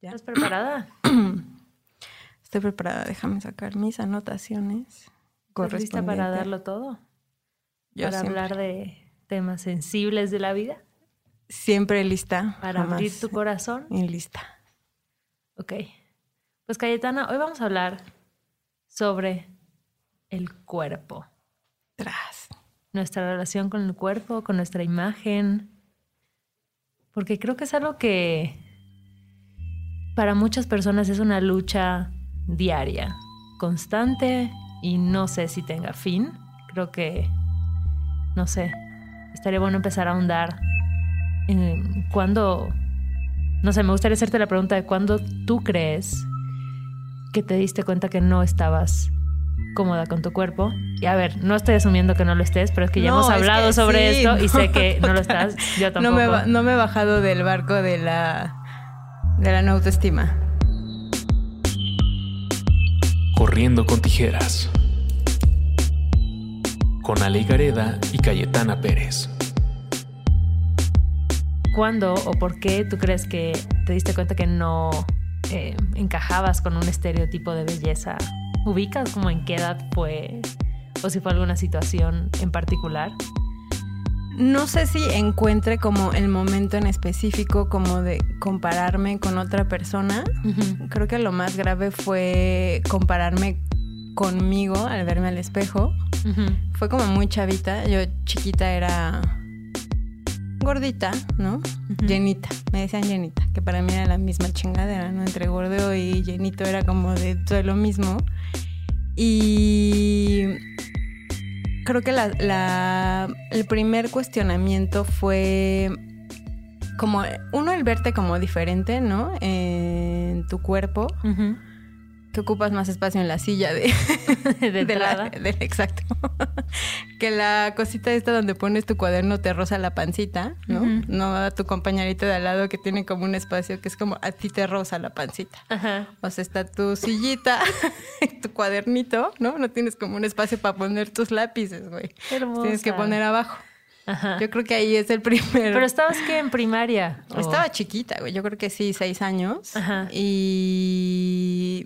¿Estás preparada? Estoy preparada, déjame sacar mis anotaciones. ¿Estás lista para darlo todo? para hablar de temas sensibles de la vida. Siempre lista. Para abrir tu corazón. Y lista. Ok. Pues Cayetana, hoy vamos a hablar sobre el cuerpo. Tras. Nuestra relación con el cuerpo, con nuestra imagen. Porque creo que es algo que para muchas personas es una lucha diaria, constante y no sé si tenga fin. Creo que, no sé, estaría bueno empezar a ahondar en cuándo, no sé, me gustaría hacerte la pregunta de cuándo tú crees que te diste cuenta que no estabas cómoda con tu cuerpo. Y a ver, no estoy asumiendo que no lo estés, pero es que ya hemos hablado sobre esto y sé que no lo estás. Yo tampoco. No me, no me he bajado del barco de la de la no autoestima. Corriendo con tijeras. Con Ale Gareda y Cayetana Pérez. ¿Cuándo o por qué tú crees que te diste cuenta que no eh, encajabas con un estereotipo de belleza? ¿Ubicas como en qué edad fue? ¿O si fue alguna situación en particular? No sé si encuentre como el momento en específico como de compararme con otra persona. Creo que lo más grave fue compararme conmigo al verme al espejo. Fue como muy chavita. Yo chiquita era gordita, ¿no? Llenita. Me decían llenita, que para mí era la misma chingadera, ¿no? Entre gordo y llenito era como de todo lo mismo. Y creo que la, el primer cuestionamiento fue como, uno, el verte como diferente, ¿no? En tu cuerpo que ocupas más espacio en la silla de, de, la, exacto. que la cosita esta donde pones tu cuaderno te roza la pancita, ¿no? No a tu compañerito de al lado que tiene como un espacio que es como a ti te roza la pancita. O sea, está tu sillita, tu cuadernito, ¿no? No tienes como un espacio para poner tus lápices, güey. Tienes que poner abajo. Yo creo que ahí es el primero. ¿Pero estabas que en primaria? Estaba chiquita, güey. Yo creo que sí, seis años. Y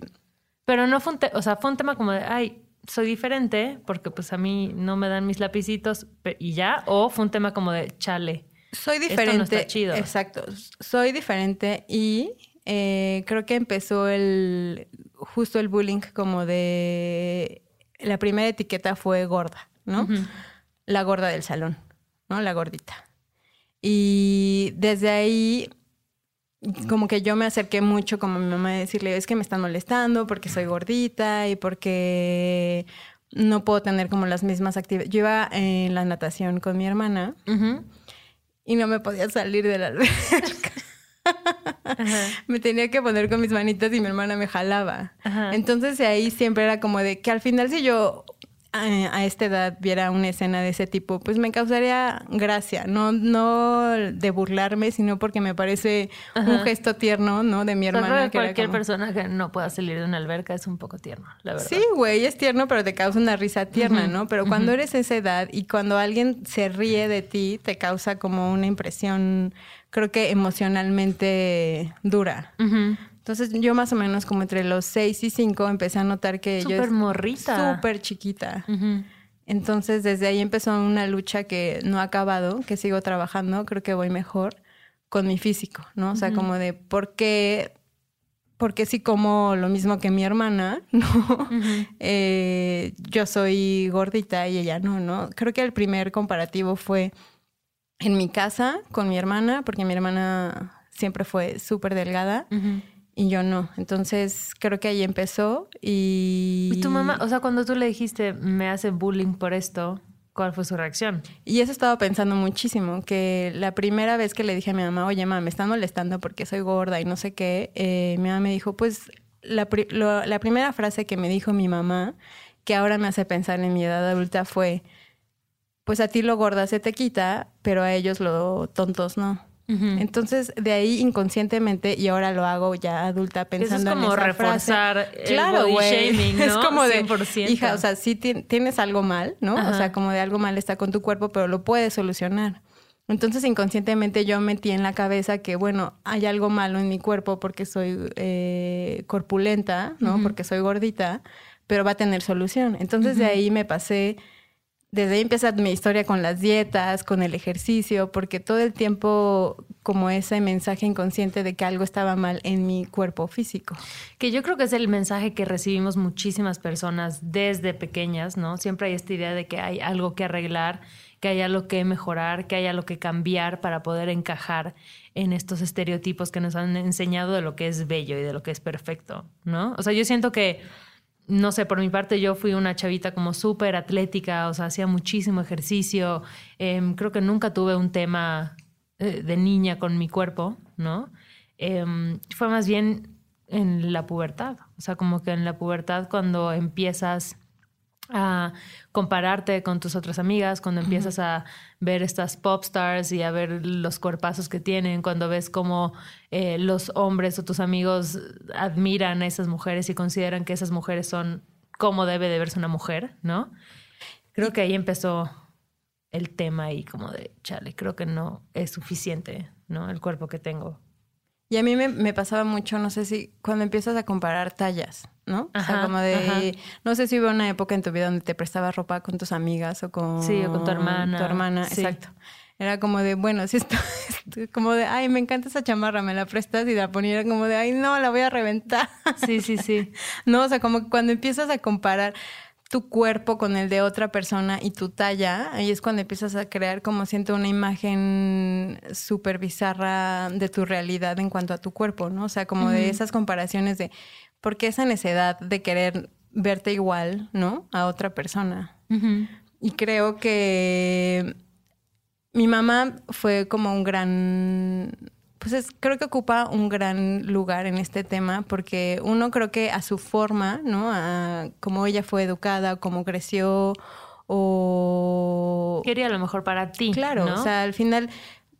pero no fue un, o sea, fue un tema como de, ay, soy diferente porque pues a mí no me dan mis lapicitos y ya, o fue un tema como de, chale. Soy diferente. chido. Exacto. Soy diferente y eh, creo que empezó el justo el bullying como de la primera etiqueta fue gorda, ¿no? La gorda del salón, ¿no? La gordita. Y desde ahí como que yo me acerqué mucho como mi mamá a decirle, es que me están molestando porque soy gordita y porque no puedo tener como las mismas actividades. Yo iba en la natación con mi hermana y no me podía salir de la alberca. me tenía que poner con mis manitas y mi hermana me jalaba. Entonces ahí siempre era como de que al final si yo a, esta edad viera una escena de ese tipo, pues me causaría gracia, no, no de burlarme, sino porque me parece un gesto tierno, ¿no? De mi hermana. que cualquier persona que no pueda salir de una alberca es un poco tierno, la verdad. Sí, güey, es tierno, pero te causa una risa tierna, ¿no? Pero cuando eres esa edad y cuando alguien se ríe de ti, te causa como una impresión, creo que emocionalmente dura. Entonces yo más o menos como entre los 6 y 5 empecé a notar que yo... Súper morrita. Súper chiquita. Entonces desde ahí empezó una lucha que no ha acabado, que sigo trabajando, creo que voy mejor con mi físico, ¿no? O sea, como de por qué, por qué si como lo mismo que mi hermana, ¿no? Eh, yo soy gordita y ella no, ¿no? Creo que el primer comparativo fue en mi casa con mi hermana, porque mi hermana siempre fue súper delgada y yo no. Entonces creo que ahí empezó y... ¿Y tu mamá, o sea, cuando tú le dijiste, me hace bullying por esto, cuál fue su reacción? Y eso estaba pensando muchísimo, que la primera vez que le dije a mi mamá, oye, mamá, me están molestando porque soy gorda y no sé qué, eh, mi mamá me dijo, pues la, la primera frase que me dijo mi mamá, que ahora me hace pensar en mi edad adulta, fue, pues a ti lo gorda se te quita, pero a ellos lo tontos no. Entonces, de ahí inconscientemente, y ahora lo hago ya adulta pensando Eso es como reforzar el body shaming, ¿no? Es como de, hija, o sea, sí tienes algo mal, ¿no? O sea, como de algo mal está con tu cuerpo, pero lo puedes solucionar. Entonces inconscientemente yo metí en la cabeza que, bueno, hay algo malo en mi cuerpo porque soy eh, corpulenta, ¿no? Porque soy gordita, pero va a tener solución. Entonces de ahí me pasé desde ahí empieza mi historia con las dietas, con el ejercicio, porque todo el tiempo como ese mensaje inconsciente de que algo estaba mal en mi cuerpo físico. Que yo creo que es el mensaje que recibimos muchísimas personas desde pequeñas, ¿no? Siempre hay esta idea de que hay algo que arreglar, que hay algo que mejorar, que hay algo que cambiar para poder encajar en estos estereotipos que nos han enseñado de lo que es bello y de lo que es perfecto, ¿no? O sea, yo siento que no sé, por mi parte yo fui una chavita como súper atlética, o sea, hacía muchísimo ejercicio, em, creo que nunca tuve un tema eh, de niña con mi cuerpo, ¿no? Em, fue más bien en la pubertad, o sea, como que en la pubertad cuando empiezas a compararte con tus otras amigas, cuando empiezas a ver estas pop stars y a ver los cuerpazos que tienen, cuando ves cómo eh, los hombres o tus amigos admiran a esas mujeres y consideran que esas mujeres son como debe de verse una mujer, ¿no? Creo que ahí empezó el tema y como de, chale, creo que no es suficiente, ¿no? El cuerpo que tengo y a mí me, pasaba mucho, no sé si, cuando empiezas a comparar tallas, ¿no? o sea, como de, no sé si hubo una época en tu vida donde te prestabas ropa con tus amigas o con... Sí, o con tu hermana. Tu hermana, exacto. Era como de, bueno, si esto, como de, ay, me encanta esa chamarra, me la prestas y la ponía como de, ay, no, la voy a reventar. Sí, sí, sí. no, o sea, como cuando empiezas a comparar tu cuerpo con el de otra persona y tu talla, ahí es cuando empiezas a crear como siento una imagen súper bizarra de tu realidad en cuanto a tu cuerpo, ¿no? O sea, como de esas comparaciones de por qué esa necesidad de querer verte igual, ¿no? A otra persona. Y creo que mi mamá fue como un gran pues creo que ocupa un gran lugar en este tema porque uno creo que a su forma, ¿no? A cómo ella fue educada, cómo creció o... Quería lo mejor para ti. Claro, o sea, al final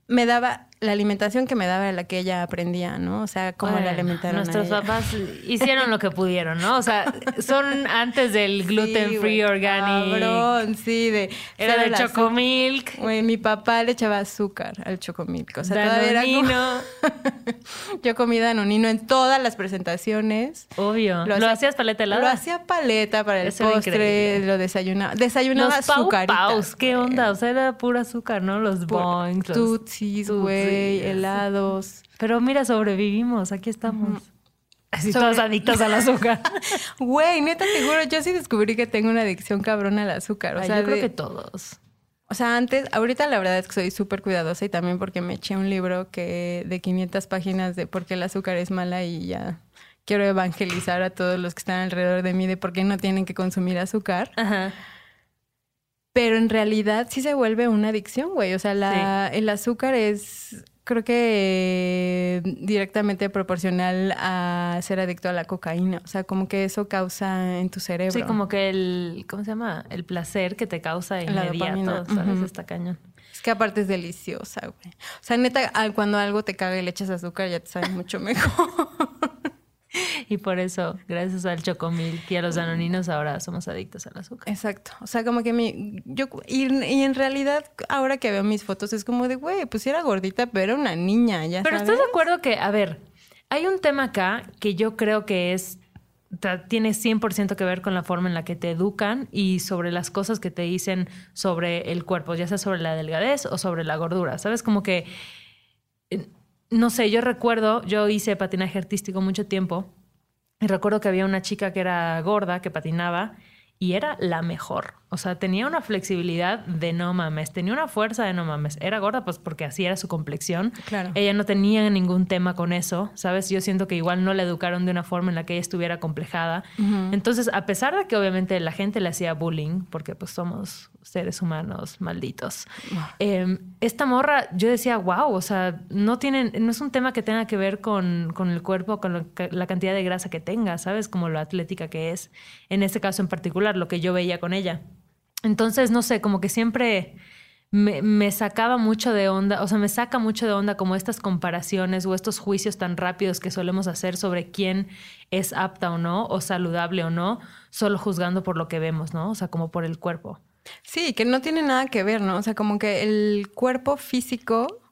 me daba la alimentación que me daba la que ella aprendía, ¿no? O sea, cómo la alimentaron. Nuestros papás hicieron lo que pudieron, ¿no? O sea, son antes del gluten free organic. Cabrón, sí, de. Era de chocomilk. Güey, mi papá le echaba azúcar al chocomilk. O sea, danonino. Era Yo comí danonino en todas las presentaciones. Obvio. ¿Lo, hacías paleta helada? Lo hacía paleta para el postre, lo desayunaba. Desayunaba azúcar. ¿qué onda? O sea, era pura azúcar, ¿no? Los boings. Tutsis, güey helados. Pero mira, sobrevivimos, aquí estamos. Así todos adictos al azúcar. Güey, neta, te juro, yo sí descubrí que tengo una adicción cabrona al azúcar. O sea, yo creo que todos. O sea, antes, ahorita la verdad es que soy súper cuidadosa y también porque me eché un libro que de 500 páginas de por qué el azúcar es mala y ya quiero evangelizar a todos los que están alrededor de mí de por qué no tienen que consumir azúcar. Ajá. Pero en realidad sí se vuelve una adicción, güey. O sea, la, el azúcar es, creo que directamente proporcional a ser adicto a la cocaína. O sea, como que eso causa en tu cerebro. Sí, como que el, ¿cómo se llama? El placer que te causa inmediato, ¿sabes? Está cañón. Es que aparte es deliciosa, güey. O sea, neta, cuando algo te caga y le echas azúcar ya te sabe mucho mejor. y por eso, gracias al chocomil y a los danoninos, ahora somos adictos al azúcar. Exacto. O sea, como que mi. Yo, y, en realidad, ahora que veo mis fotos, es como de, güey, pues era gordita, pero era una niña, ya Pero estás de acuerdo que, a ver, hay un tema acá que yo creo que es. Tiene 100% que ver con la forma en la que te educan y sobre las cosas que te dicen sobre el cuerpo, ya sea sobre la delgadez o sobre la gordura. ¿Sabes? Como que no sé, yo recuerdo, yo hice patinaje artístico mucho tiempo y recuerdo que había una chica que era gorda, que patinaba y era la mejor. O sea, tenía una flexibilidad de no mames, tenía una fuerza de no mames. Era gorda, pues porque así era su complexión. Claro. Ella no tenía ningún tema con eso, ¿sabes? Yo siento que igual no la educaron de una forma en la que ella estuviera complejada. Entonces, a pesar de que obviamente la gente le hacía bullying, porque pues somos seres humanos malditos, em, esta morra, yo decía, wow, o sea, no tienen, no es un tema que tenga que ver con, con el cuerpo, con la cantidad de grasa que tenga, ¿sabes? Como lo atlética que es. En este caso en particular, lo que yo veía con ella. Entonces, no sé, como que siempre me, sacaba mucho de onda, o sea, me saca mucho de onda como estas comparaciones o estos juicios tan rápidos que solemos hacer sobre quién es apta o no, o saludable o no, solo juzgando por lo que vemos, ¿no? O sea, como por el cuerpo. Sí, que no tiene nada que ver, ¿no? O sea, como que el cuerpo físico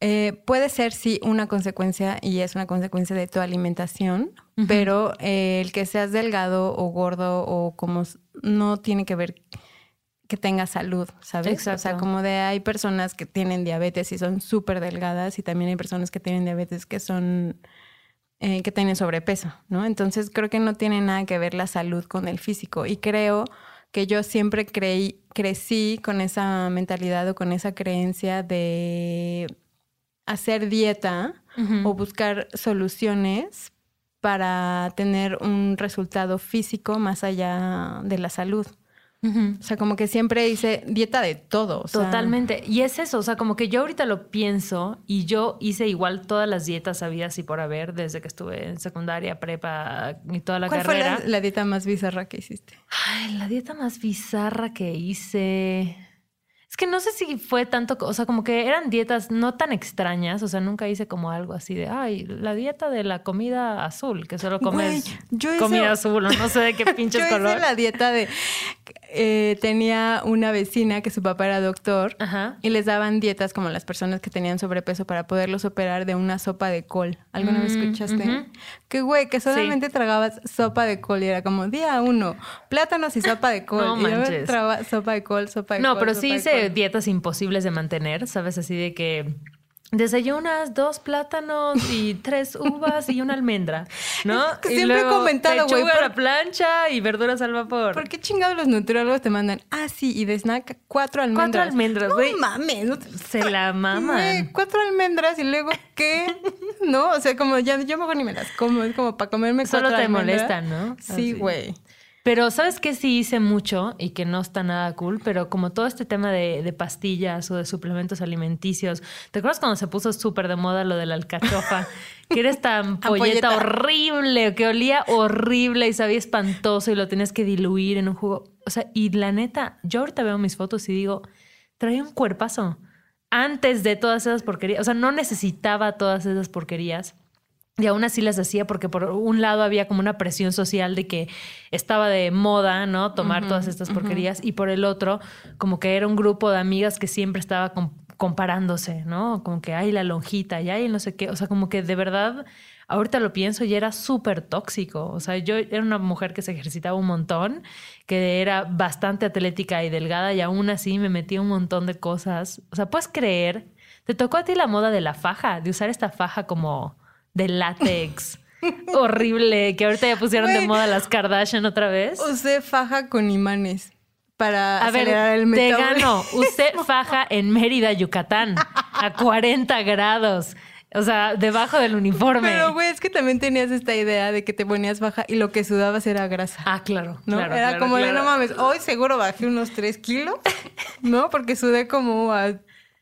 eh, puede ser, sí, una consecuencia y es una consecuencia de tu alimentación, pero eh, el que seas delgado o gordo o como no tiene que ver que tengas salud, ¿sabes? Exacto. O sea, como de hay personas que tienen diabetes y son súper delgadas y también hay personas que tienen diabetes que son, eh, que tienen sobrepeso, ¿no? Entonces creo que no tiene nada que ver la salud con el físico y creo que yo siempre creí, crecí con esa mentalidad o con esa creencia de hacer dieta o buscar soluciones para tener un resultado físico más allá de la salud. O sea, como que siempre hice dieta de todo. Totalmente. Y es eso, o sea, como que yo ahorita lo pienso y yo hice igual todas las dietas habidas y por haber desde que estuve en secundaria, prepa y toda la carrera. ¿Cuál fue la dieta más bizarra que hiciste? Ay, la dieta más bizarra que hice. Que no sé si fue tanto, o sea, como que eran dietas no tan extrañas, o sea, nunca hice como algo así de, ay, la dieta de la comida azul, que solo comes comida azul, no sé de qué pinches yo color. Hice la dieta de, eh, tenía una vecina que su papá era doctor y les daban dietas como las personas que tenían sobrepeso para poderlos operar de una sopa de col. ¿Alguna vez mm, escuchaste? Que güey, que solamente tragabas sopa de col y era como día uno, plátanos y sopa de col. No y tragaba sopa de col, sopa de col. No, pero sí hice dietas imposibles de mantener, ¿sabes? Así de que desayunas dos plátanos y tres uvas y una almendra, ¿no? siempre he comentado, güey. Por... la plancha y verduras al vapor. ¿Por qué chingados los nutriólogos te mandan? Ah, sí, y de snack cuatro almendras. Cuatro almendras, güey. No mames. Se la maman. cuatro almendras y luego, ¿qué? no, o sea, como ya yo mejor ni me las como. Es como para comerme cuatro almendras. Solo te molestan, ¿no? Sí, güey. Pero ¿sabes qué sí hice mucho y que no está nada cool? Pero como todo este tema de, pastillas o de suplementos alimenticios, ¿te acuerdas cuando se puso súper de moda lo de la alcachofa? que era esta ampolleta horrible, que olía horrible y sabía espantoso y lo tenías que diluir en un jugo. O sea, y la neta, yo ahorita veo mis fotos y digo, traía un cuerpazo antes de todas esas porquerías. O sea, no necesitaba todas esas porquerías. Y aún así las hacía porque por un lado había como una presión social de que estaba de moda, ¿no? Tomar todas estas porquerías. Y por el otro, como que era un grupo de amigas que siempre estaba comparándose, ¿no? Como que hay la lonjita y hay no sé qué. O sea, como que de verdad, ahorita lo pienso y era súper tóxico. O sea, yo era una mujer que se ejercitaba un montón, que era bastante atlética y delgada y aún así me metía un montón de cosas. O sea, puedes creer, te tocó a ti la moda de la faja, de usar esta faja como de látex. horrible, que ahorita ya pusieron de moda las Kardashian otra vez. Usé faja con imanes para a ver, el Te ganó. Usé faja en Mérida, Yucatán, a 40 grados. O sea, debajo del uniforme. Pero, güey, es que también tenías esta idea de que te ponías faja y lo que sudabas era grasa. Ah, claro. ¿no? era como de, no mames, hoy seguro bajé unos 3 kilos, ¿no? Porque sudé como a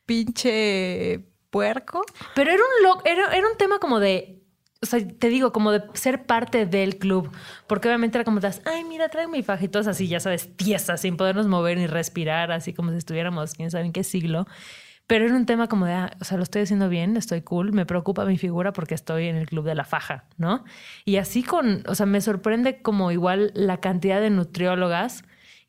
pinche puerco. Pero era un, era, era un tema como de o sea, te digo, como de ser parte del club. Porque obviamente era como, das, ay, mira, trae mi faja y así, ya sabes, tiesas, sin podernos mover ni respirar, así como si estuviéramos, quién sabe en qué siglo. Pero era un tema como de, ah, o sea, lo estoy haciendo bien, estoy cool, me preocupa mi figura porque estoy en el club de la faja, ¿no? Y así con, o sea, me sorprende como igual la cantidad de nutriólogas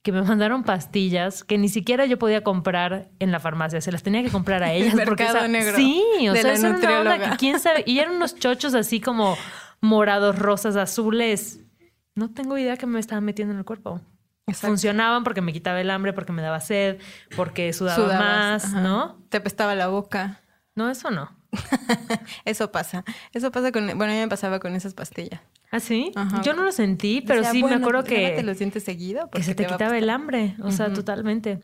que me mandaron pastillas que ni siquiera yo podía comprar en la farmacia, se las tenía que comprar a ellas. porque negro. Sí, o sea, es una onda que quién sabe. Y eran unos chochos así como morados, rosas, azules. No tengo idea que me estaban metiendo en el cuerpo. Funcionaban porque me quitaba el hambre, porque me daba sed, porque sudaba más, ¿no? Te apestaba la boca. No, eso no. eso pasa. Eso pasa con. Bueno, a mí me pasaba con esas pastillas. ¿Ah, sí? Yo no lo sentí, pero sí me acuerdo que. te lo sientes seguido? Que se te, quitaba el hambre, o sea, totalmente.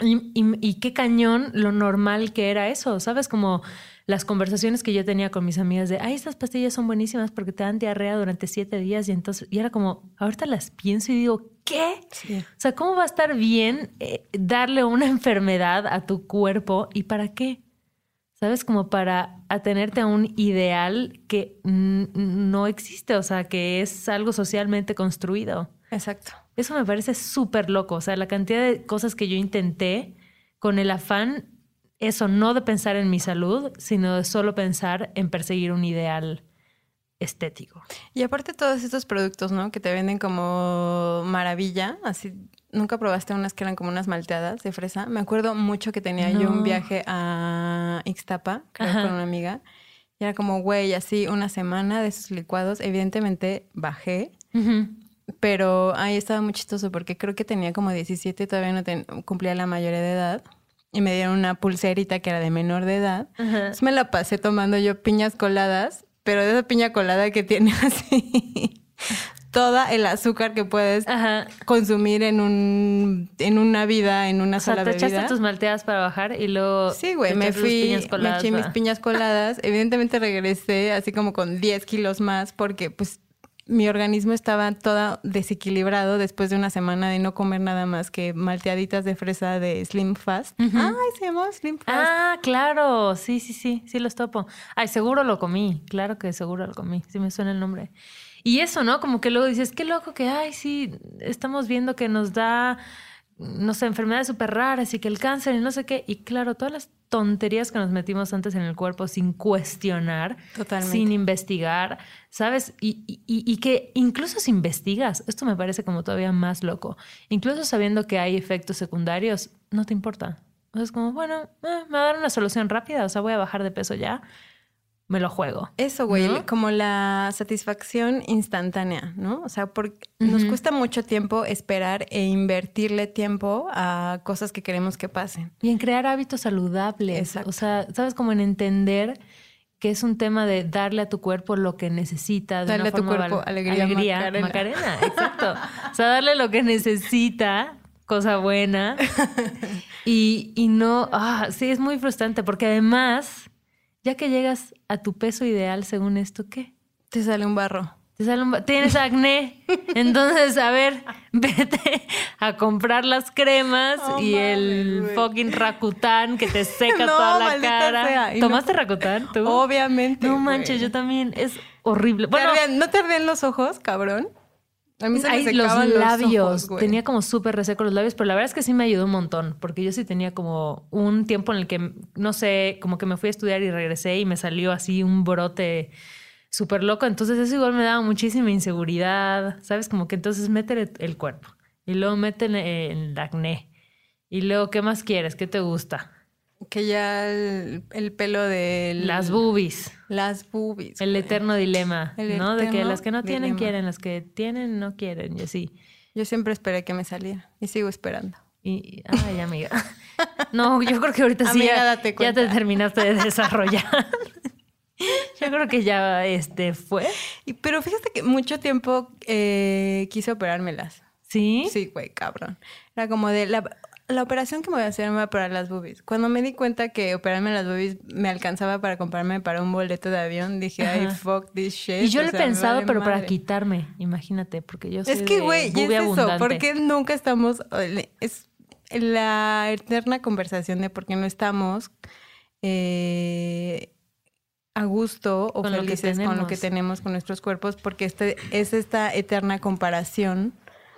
Y, y, qué cañón lo normal que era eso, ¿sabes? Como las conversaciones que yo tenía con mis amigas de, ay, estas pastillas son buenísimas porque te dan diarrea durante siete días y entonces, y era como, ahorita las pienso y digo, ¿qué? O sea, ¿cómo va a estar bien eh, darle una enfermedad a tu cuerpo y para qué? ¿Sabes? Como para atenerte a un ideal que no existe, o sea, que es algo socialmente construido. Exacto. Eso me parece súper loco, o sea, la cantidad de cosas que yo intenté con el afán, eso, no de pensar en mi salud, sino de solo pensar en perseguir un ideal estético. Y aparte todos estos productos, ¿no? Que te venden como maravilla, así ¿Nunca probaste unas que eran como unas malteadas de fresa? Me acuerdo mucho que tenía yo un viaje a Ixtapa, creo, con una amiga. Y era como, güey, así una semana de esos licuados. Evidentemente bajé. Pero ahí estaba muy chistoso porque creo que tenía como 17 y todavía no cumplía la mayoría de edad. Y me dieron una pulserita que era de menor de edad. Entonces me la pasé tomando yo piñas coladas, pero de esa piña colada que tiene así toda el azúcar que puedes consumir en un en una vida, en una o sea, sola te echaste tus malteadas para bajar y luego Sí, güey, me fui, me eché mis piñas coladas. Evidentemente regresé así como con 10 kilos más porque pues mi organismo estaba todo desequilibrado después de una semana de no comer nada más que malteaditas de fresa de Slim Fast. Ay, se llamó Slim Fast. Ah, claro, sí, sí, sí, sí los topo. Ay, seguro lo comí, claro que seguro lo comí, sí me suena el nombre. Y eso, ¿no? Como que luego dices, qué loco que, ay, sí, estamos viendo que nos da, no sé, enfermedades súper raras y que el cáncer y no sé qué. Y claro, todas las tonterías que nos metimos antes en el cuerpo sin cuestionar, sin investigar, ¿sabes? Y, y, y, que incluso si investigas, esto me parece como todavía más loco, incluso sabiendo que hay efectos secundarios, no te importa. O sea, es como, bueno, eh, me va a dar una solución rápida, o sea, voy a bajar de peso ya me lo juego. Eso, güey, como la satisfacción instantánea, ¿no? O sea, porque nos cuesta mucho tiempo esperar e invertirle tiempo a cosas que queremos que pasen. Y en crear hábitos saludables. O sea, sabes, como en entender que es un tema de darle a tu cuerpo lo que necesita. darle a tu cuerpo alegría, alegría Macarena. exacto. o sea, darle lo que necesita, cosa buena. y, y no, ah, sí, es muy frustrante porque además ya que llegas a tu peso ideal, según esto, ¿qué? Te sale un barro. Te sale un Tienes acné. Entonces, a ver, vete a comprar las cremas y el fucking Rakután que te seca toda la cara. ¿Tomaste Rakután tú? Obviamente. No manches, yo también. Es horrible. Bueno, ¿No te arden los ojos, cabrón? A mí se me los labios. tenía como súper reseco los labios, pero la verdad es que sí me ayudó un montón, porque yo sí tenía como un tiempo en el que, no sé, como que me fui a estudiar y regresé y me salió así un brote súper loco. Entonces eso igual me daba muchísima inseguridad, ¿sabes? Como que entonces métele el cuerpo y luego métele el acné. Y luego, ¿qué más quieres? ¿Qué te gusta? Que ya el, pelo de... Las boobies. Las boobies. El eterno dilema, ¿no? De que las que no tienen quieren, las que tienen no quieren, y así. Yo siempre esperé que me saliera y sigo esperando. Y, ay, amiga. No, yo creo que ahorita sí ya, te terminaste de desarrollar. Yo creo que ya este fue. pero fíjate que mucho tiempo eh, quise operármelas. ¿Sí? Sí, güey, cabrón. Era como de la la operación que me voy a hacer me va a operar las boobies. Cuando me di cuenta que operarme las boobies me alcanzaba para comprarme para un boleto de avión, dije, ay, fuck this shit. Y yo lo he pensado, pero para quitarme, imagínate, porque yo soy Es que, güey, es eso, porque nunca estamos... Es la eterna conversación de por qué no estamos eh, a gusto o felices con lo que tenemos con nuestros cuerpos, porque este, es esta eterna comparación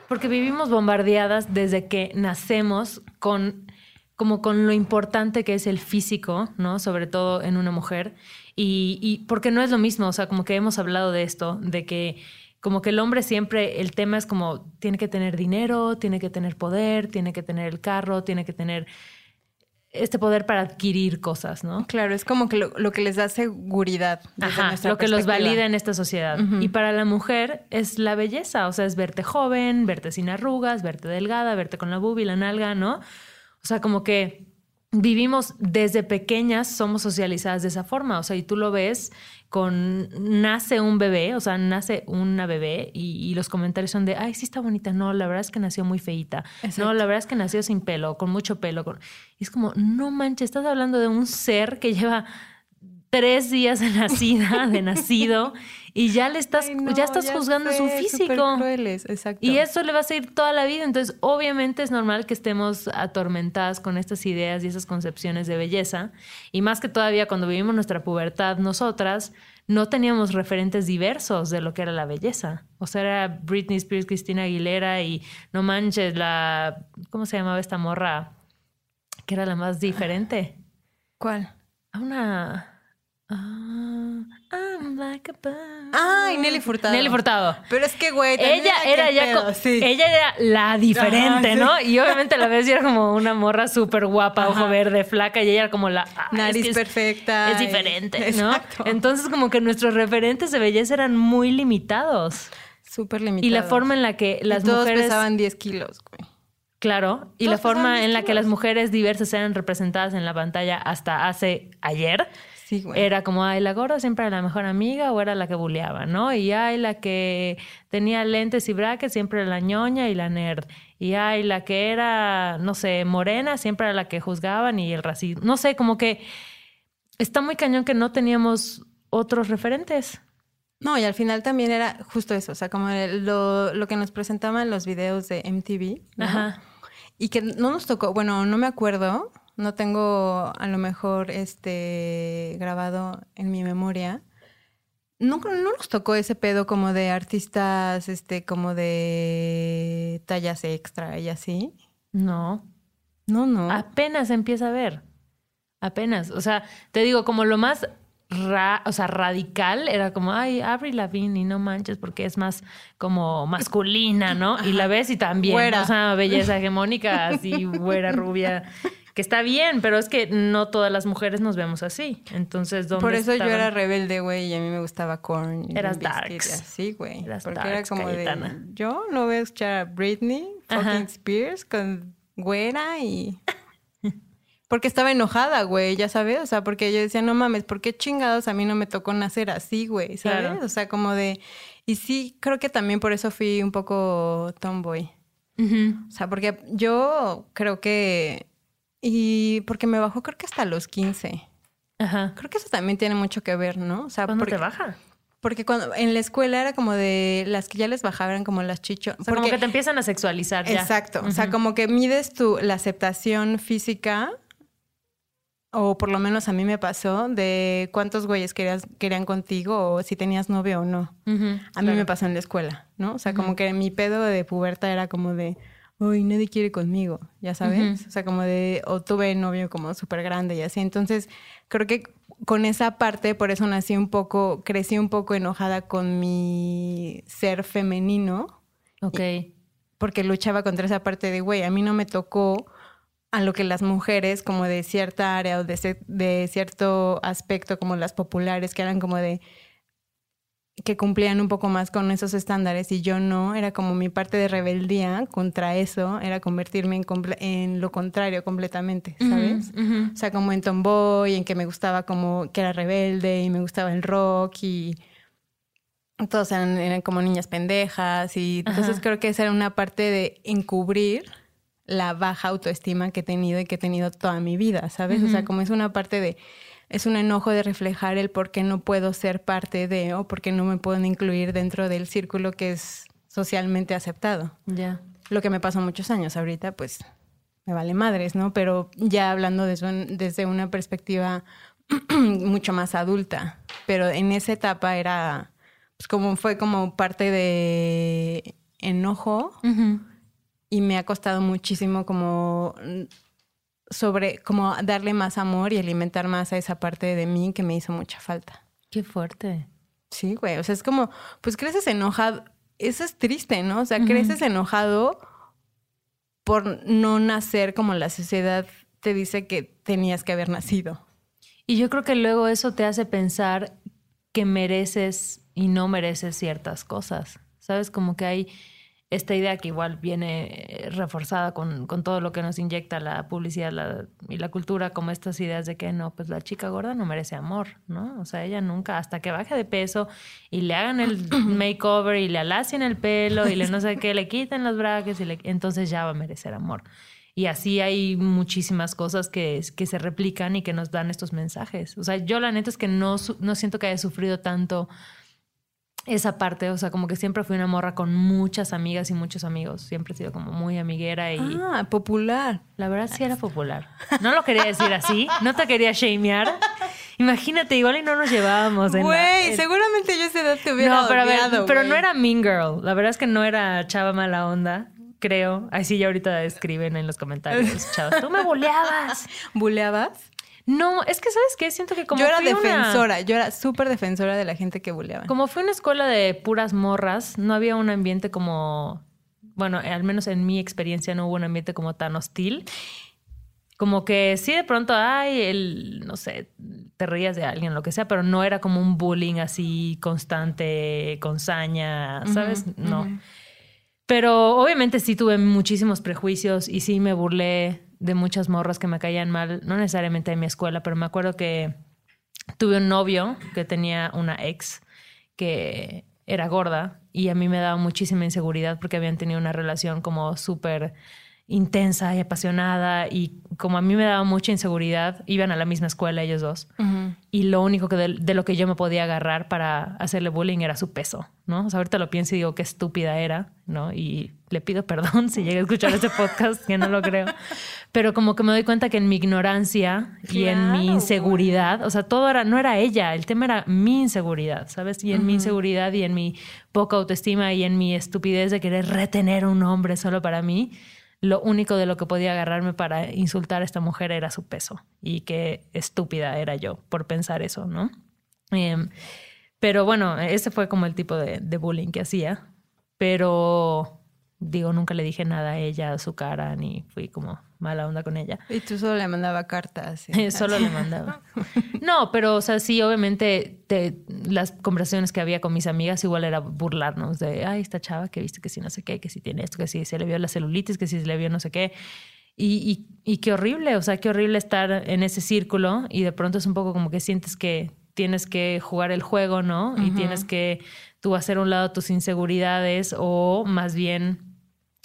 porque vivimos bombardeadas desde que nacemos con como con lo importante que es el físico, ¿no? Sobre todo en una mujer. Y, y porque no es lo mismo, o sea, como que hemos hablado de esto, de que como que el hombre siempre, el tema es como, tiene que tener dinero, tiene que tener poder, tiene que tener el carro, tiene que tener este poder para adquirir cosas, ¿no? Claro, es como que lo, que les da seguridad. Ajá, lo que los valida en esta sociedad. Y para la mujer es la belleza, o sea, es verte joven, verte sin arrugas, verte delgada, verte con la y la nalga, ¿no? O sea, como que vivimos desde pequeñas, somos socializadas de esa forma, o sea, y tú lo ves con, nace un bebé, o sea, nace una bebé y, los comentarios son de, ay, sí está bonita, no, la verdad es que nació muy feita, no, la verdad es que nació sin pelo, con mucho pelo, y es como, no manches, estás hablando de un ser que lleva tres días de nacida, de nacido, y ya le estás, ya estás juzgando su físico. Y eso le va a seguir toda la vida. Entonces, obviamente es normal que estemos atormentadas con estas ideas y esas concepciones de belleza. Y más que todavía cuando vivimos nuestra pubertad, nosotras no teníamos referentes diversos de lo que era la belleza. O sea, era Britney Spears, Cristina Aguilera y no manches, la. ¿Cómo se llamaba esta morra? Que era la más diferente. ¿Cuál? Una. Ah, I'm like a Ay, Nelly Furtado. Nelly Furtado. Pero es que, güey, ella era ya ella era la diferente, ¿no? Y obviamente a la vez era como una morra súper guapa, ojo verde, flaca, y ella era como la ah, nariz perfecta. Es diferente, ¿no? Entonces, como que nuestros referentes de belleza eran muy limitados. Súper limitados. Y la forma en la que las y todos mujeres. pesaban 10 kilos, güey. Claro, y la forma en la que las mujeres diversas eran representadas en la pantalla hasta hace ayer. Era como, ay, la gorda siempre era la mejor amiga o era la que buleaba, ¿no? Y ay, la que tenía lentes y brackets siempre era la ñoña y la nerd. Y ay, la que era, no sé, morena siempre era la que juzgaban y el racismo. No sé, como que está muy cañón que no teníamos otros referentes. No, y al final también era justo eso, o sea, como lo, lo que nos presentaban los videos de MTV. Ajá y que no nos tocó, bueno, no me acuerdo, no tengo a lo mejor este grabado en mi memoria. No, no nos tocó ese pedo como de artistas, este, como de tallas extra y así. No. No, no. Apenas empieza a ver. Apenas. O sea, te digo, como lo más o sea, radical, era como, ay, Avril Lavigne y no manches porque es más como masculina, ¿no? Y la ves y también, o sea, belleza hegemónica, así, güera, rubia, que está bien, pero es que no todas las mujeres nos vemos así. Entonces, ¿dónde Por eso yo era rebelde, güey, y a mí me gustaba Korn. Eras darks. Sí, güey. Porque era como de, yo no voy a escuchar a Britney, fucking Spears con güera y... Porque estaba enojada, güey, ya sabes, o sea, porque yo decía, no mames, ¿por qué chingados a mí no me tocó nacer así, güey? ¿Sabes? O sea, como de... Y sí, creo que también por eso fui un poco tomboy. O sea, porque yo creo que... Y porque me bajó creo que hasta los 15. Ajá. Creo que eso también tiene mucho que ver, ¿no? O sea, ¿Cuándo porque, te baja? Porque cuando en la escuela era como de las que ya les bajaban como las chichos. O sea, como que te empiezan a sexualizar ya. Exacto. O sea, como que mides tu la aceptación física o por lo menos a mí me pasó, de cuántos güeyes querías, querían contigo o si tenías novio o no. a mí me pasó en la escuela, ¿no? O sea, como que mi pedo de puberta era como de, uy, nadie quiere conmigo, ya sabes. O sea, como de, o tuve novio como súper grande y así. Entonces, creo que con esa parte, por eso nací un poco, crecí un poco enojada con mi ser femenino. Ok. porque luchaba contra esa parte de, güey, a mí no me tocó a lo que las mujeres como de cierta área o de, de cierto aspecto como las populares que eran como de que cumplían un poco más con esos estándares y yo no, era como mi parte de rebeldía contra eso, era convertirme en, en lo contrario completamente, ¿sabes? O sea, como en tomboy, en que me gustaba como que era rebelde y me gustaba el rock y todos eran, como niñas pendejas y entonces creo que esa era una parte de encubrir la baja autoestima que he tenido y que he tenido toda mi vida, ¿sabes? O sea, como es una parte de, es un enojo de reflejar el por qué no puedo ser parte de o por qué no me pueden incluir dentro del círculo que es socialmente aceptado. Ya. Lo que me pasó muchos años ahorita, pues me vale madres, ¿no? Pero ya hablando de desde una perspectiva mucho más adulta, pero en esa etapa era, pues como fue como parte de enojo y me ha costado muchísimo como sobre como darle más amor y alimentar más a esa parte de mí que me hizo mucha falta. Qué fuerte. Sí, güey, o sea, es como, pues creces enojado, eso es triste, ¿no? O sea, creces enojado por no nacer como la sociedad te dice que tenías que haber nacido. Y yo creo que luego eso te hace pensar que mereces y no mereces ciertas cosas. ¿Sabes? Como que hay esta idea que igual viene eh, reforzada con, todo lo que nos inyecta la publicidad y la cultura, como estas ideas de que no, pues la chica gorda no merece amor, ¿no? O sea, ella nunca, hasta que baje de peso y le hagan el makeover y le alacien el pelo y le no sé qué, le quiten los braques y le, entonces ya va a merecer amor. Y así hay muchísimas cosas que, que se replican y que nos dan estos mensajes. O sea, yo la neta es que no, no siento que haya sufrido tanto esa parte, o sea, como que siempre fui una morra con muchas amigas y muchos amigos. Siempre he sido como muy amiguera y. Ah, popular. La verdad sí era popular. No lo quería decir así, no te quería shamear. Imagínate, igual y no nos llevábamos. Güey, seguramente yo esa edad te hubiera No, pero, pero no era mean girl. La verdad es que no era chava mala onda creo. Así ya ahorita escriben en los comentarios, chavos. Tú me buleabas. ¿Buleabas? No, es que sabes qué, siento que como yo era defensora, yo era súper defensora de la gente que buleaba. Como fue una escuela de puras morras, no había un ambiente como, bueno, al menos en mi experiencia no hubo un ambiente como tan hostil. Como que sí, de pronto, ay, el, no sé, te reías de alguien, lo que sea, pero no era como un bullying así constante, con saña, ¿sabes? no. Pero obviamente sí tuve muchísimos prejuicios y sí me burlé de muchas morras que me caían mal, no necesariamente de mi escuela, pero me acuerdo que tuve un novio que tenía una ex que era gorda y a mí me daba muchísima inseguridad porque habían tenido una relación como súper intensa y apasionada y como a mí me daba mucha inseguridad, iban a la misma escuela ellos dos y lo único que de, lo que yo me podía agarrar para hacerle bullying era su peso, ¿no? O sea, ahorita lo pienso y digo qué estúpida era, ¿no? Y le pido perdón si llegué a escuchar este podcast, que no lo creo, pero como que me doy cuenta que en mi ignorancia y en mi inseguridad, o sea, todo era, no era ella, el tema era mi inseguridad, ¿sabes? Y en mi inseguridad y en mi poca autoestima y en mi estupidez de querer retener un hombre solo para mí, lo único de lo que podía agarrarme para insultar a esta mujer era su peso y qué estúpida era yo por pensar eso, ¿no? Em, pero bueno, ese fue como el tipo de, de bullying que hacía, pero digo, nunca le dije nada a ella, a su cara, ni fui como mala onda con ella. Y tú solo le mandaba cartas. solo le mandaba. No, pero, o sea, sí, obviamente las conversaciones que había con mis amigas igual era burlarnos de, ay, esta chava que viste que sí no sé qué, que sí tiene esto, que sí se le vio la celulitis, que sí se le vio no sé qué. Y, y qué horrible, o sea, qué horrible estar en ese círculo y de pronto es un poco como que sientes que tienes que jugar el juego, ¿no? Y tienes que tú hacer un lado tus inseguridades o más bien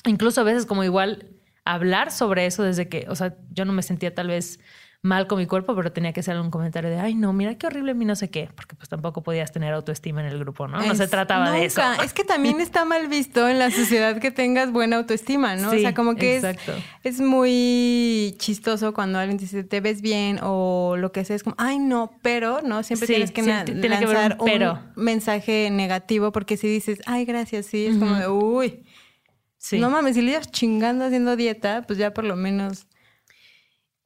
incluso a veces como igual hablar sobre eso desde que, o sea, yo no me sentía tal vez mal con mi cuerpo, pero tenía que hacer un comentario de, ay, no, mira qué horrible mi no sé qué, porque pues tampoco podías tener autoestima en el grupo, ¿no? No se trataba de eso. Es que también está mal visto en la sociedad que tengas buena autoestima, ¿no? o sea, como que es, es, muy chistoso cuando alguien dice, te ves bien o lo que sea, es como, ay, no, pero, ¿no? Siempre tienes que lanzar un, mensaje negativo porque si dices, ay, gracias, sí, es como de, uy. No mames, si le ibas chingando haciendo dieta, pues ya por lo menos.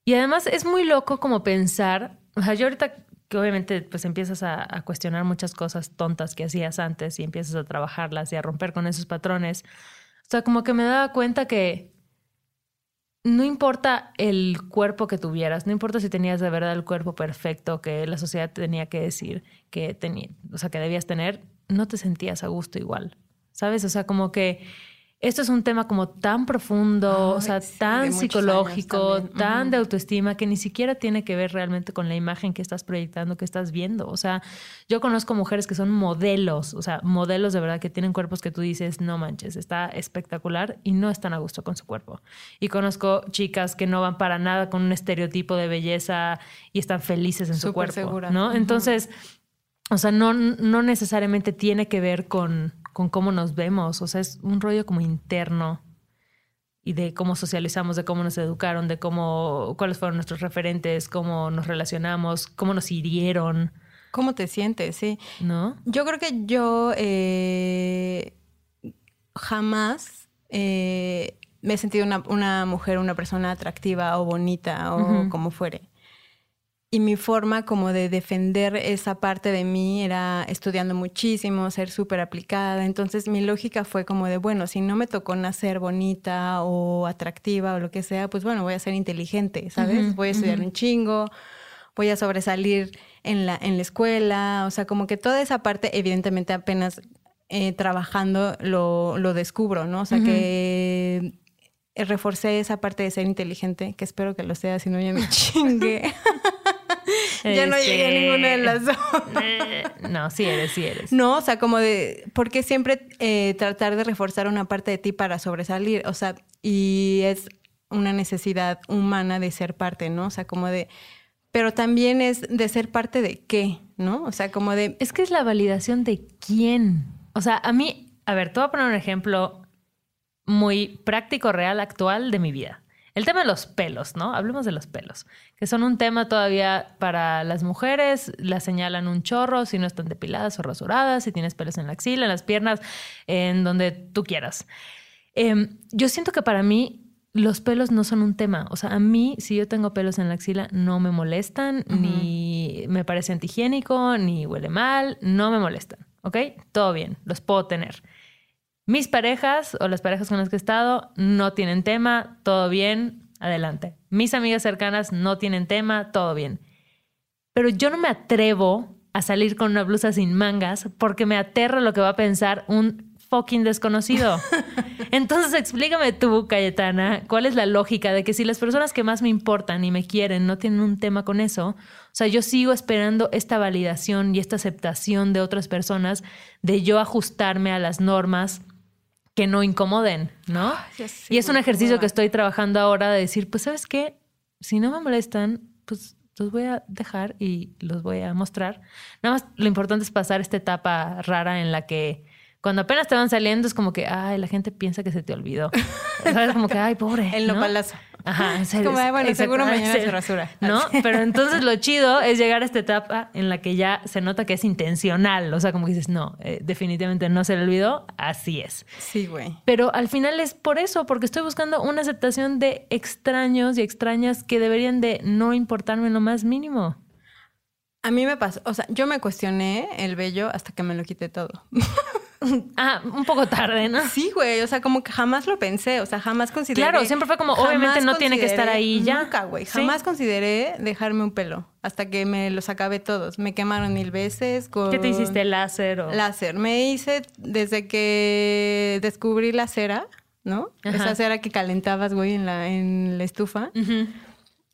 Y además es muy loco como pensar, o sea, yo ahorita que obviamente pues empiezas a, cuestionar muchas cosas tontas que hacías antes y empiezas a trabajarlas y a romper con esos patrones. O sea, como que me daba cuenta que no importa el cuerpo que tuvieras, no importa si tenías de verdad el cuerpo perfecto que la sociedad tenía que decir que o sea, que debías tener, no te sentías a gusto igual. ¿Sabes? O sea, como que esto es un tema como tan profundo, o sea, tan psicológico, tan de autoestima, que ni siquiera tiene que ver realmente con la imagen que estás proyectando, que estás viendo. O sea, yo conozco mujeres que son modelos, o sea, modelos de verdad que tienen cuerpos que tú dices, no manches, está espectacular y no están a gusto con su cuerpo. Y conozco chicas que no van para nada con un estereotipo de belleza y están felices en su cuerpo, ¿no? Entonces, o sea, no, no necesariamente tiene que ver con con cómo nos vemos. O sea, es un rollo como interno y de cómo socializamos, de cómo nos educaron, de cómo, cuáles fueron nuestros referentes, cómo nos relacionamos, cómo nos hirieron. ¿Cómo te sientes? Sí. ¿No? Yo creo que yo eh, jamás eh, me he sentido una, una, mujer, una persona atractiva o bonita o como fuere y mi forma como de defender esa parte de mí era estudiando muchísimo, ser súper aplicada. Entonces mi lógica fue como de, bueno, si no me tocó nacer bonita o atractiva o lo que sea, pues bueno, voy a ser inteligente, ¿sabes? voy a estudiar un chingo, voy a sobresalir en la, en la escuela, o sea, como que toda esa parte, evidentemente apenas eh, trabajando lo, lo, descubro, ¿no? O sea, que reforcé esa parte de ser inteligente, que espero que lo sea, si no ya me chingue. Ya no llegué a ninguna de las dos. Eh, no, sí eres, sí eres. No, o sea, como de, ¿por qué siempre eh, tratar de reforzar una parte de ti para sobresalir? O sea, y es una necesidad humana de ser parte, ¿no? O sea, como de, pero también es de ser parte de qué, ¿no? O sea, como de... Es que es la validación de quién. O sea, a mí, a ver, te voy a poner un ejemplo muy práctico, real, actual de mi vida. El tema de los pelos, ¿no? Hablemos de los pelos, que son un tema todavía para las mujeres, las señalan un chorro si no están depiladas o rasuradas, si tienes pelos en la axila, en las piernas, en donde tú quieras. Em, yo siento que para mí los pelos no son un tema. O sea, a mí, si yo tengo pelos en la axila, no me molestan, ni me parece antihigiénico, ni huele mal, no me molestan. ¿Ok? Todo bien, los puedo tener. Mis parejas o las parejas con las que he estado no tienen tema, todo bien, adelante. Mis amigas cercanas no tienen tema, todo bien. Pero yo no me atrevo a salir con una blusa sin mangas porque me aterra lo que va a pensar un fucking desconocido. Entonces explícame tú, Cayetana, cuál es la lógica de que si las personas que más me importan y me quieren no tienen un tema con eso, o sea, yo sigo esperando esta validación y esta aceptación de otras personas de yo ajustarme a las normas que no incomoden, ¿no? y es un ejercicio que estoy trabajando ahora de decir, pues sabes qué, si no me molestan, pues los voy a dejar y los voy a mostrar. Nada más lo importante es pasar esta etapa rara en la que cuando apenas te van saliendo es como que, ay, la gente piensa que se te olvidó. ¿Sabes? Como que, ay, pobre. El ¿no? palazo. Ajá, es como, bueno, seguro mañana se rasura. ¿No? Pero entonces lo chido es llegar a esta etapa en la que ya se nota que es intencional. O sea, como que dices, no, eh, definitivamente no se le olvidó, así es. Sí, güey. Pero al final es por eso, porque estoy buscando una aceptación de extraños y extrañas que deberían de no importarme lo más mínimo. A mí me pasó, o sea, yo me cuestioné el vello hasta que me lo quité todo. Ah, un poco tarde, ¿no? Sí, güey. O sea, como que jamás lo pensé. O sea, jamás consideré. Claro, siempre fue como, obviamente no tiene que estar ahí ya. Nunca, güey. Jamás consideré dejarme un pelo hasta que me los acabé todos. Me quemaron mil veces. Con... ¿Qué te hiciste? ¿Láser o.? Láser. Me hice desde que descubrí la cera, ¿no? Esa cera que calentabas, güey, en la, en la estufa.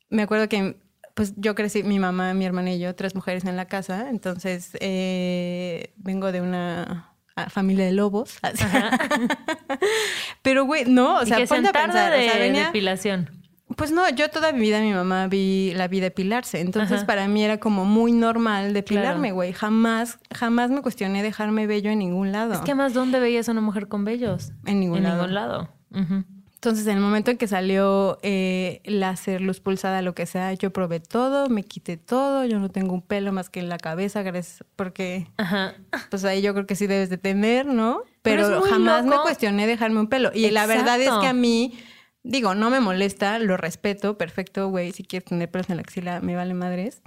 Me acuerdo que pues yo crecí, mi mamá, mi hermana y yo, tres mujeres en la casa, entonces eh, vengo de una familia de lobos. Pero, güey, no, o sea, ponte a pensar. De, o sea, venía, depilación. Pues no, yo toda mi vida mi mamá vi la vi depilarse. Entonces, para mí era como muy normal depilarme, güey. Jamás, jamás me cuestioné dejarme bello en ningún lado. Es que más, ¿dónde veías a una mujer con vellos? En ningún lado. En ningún lado. Entonces, en el momento en que salió eh, láser, luz pulsada, lo que sea, yo probé todo, me quité todo, yo no tengo un pelo más que en la cabeza, gracias, porque pues ahí yo creo que sí debes de tener, ¿no? Pero, jamás me cuestioné dejarme un pelo. Y la verdad es que a mí, digo, no me molesta, lo respeto, perfecto, güey, si quieres tener pelos en la axila, me vale madres,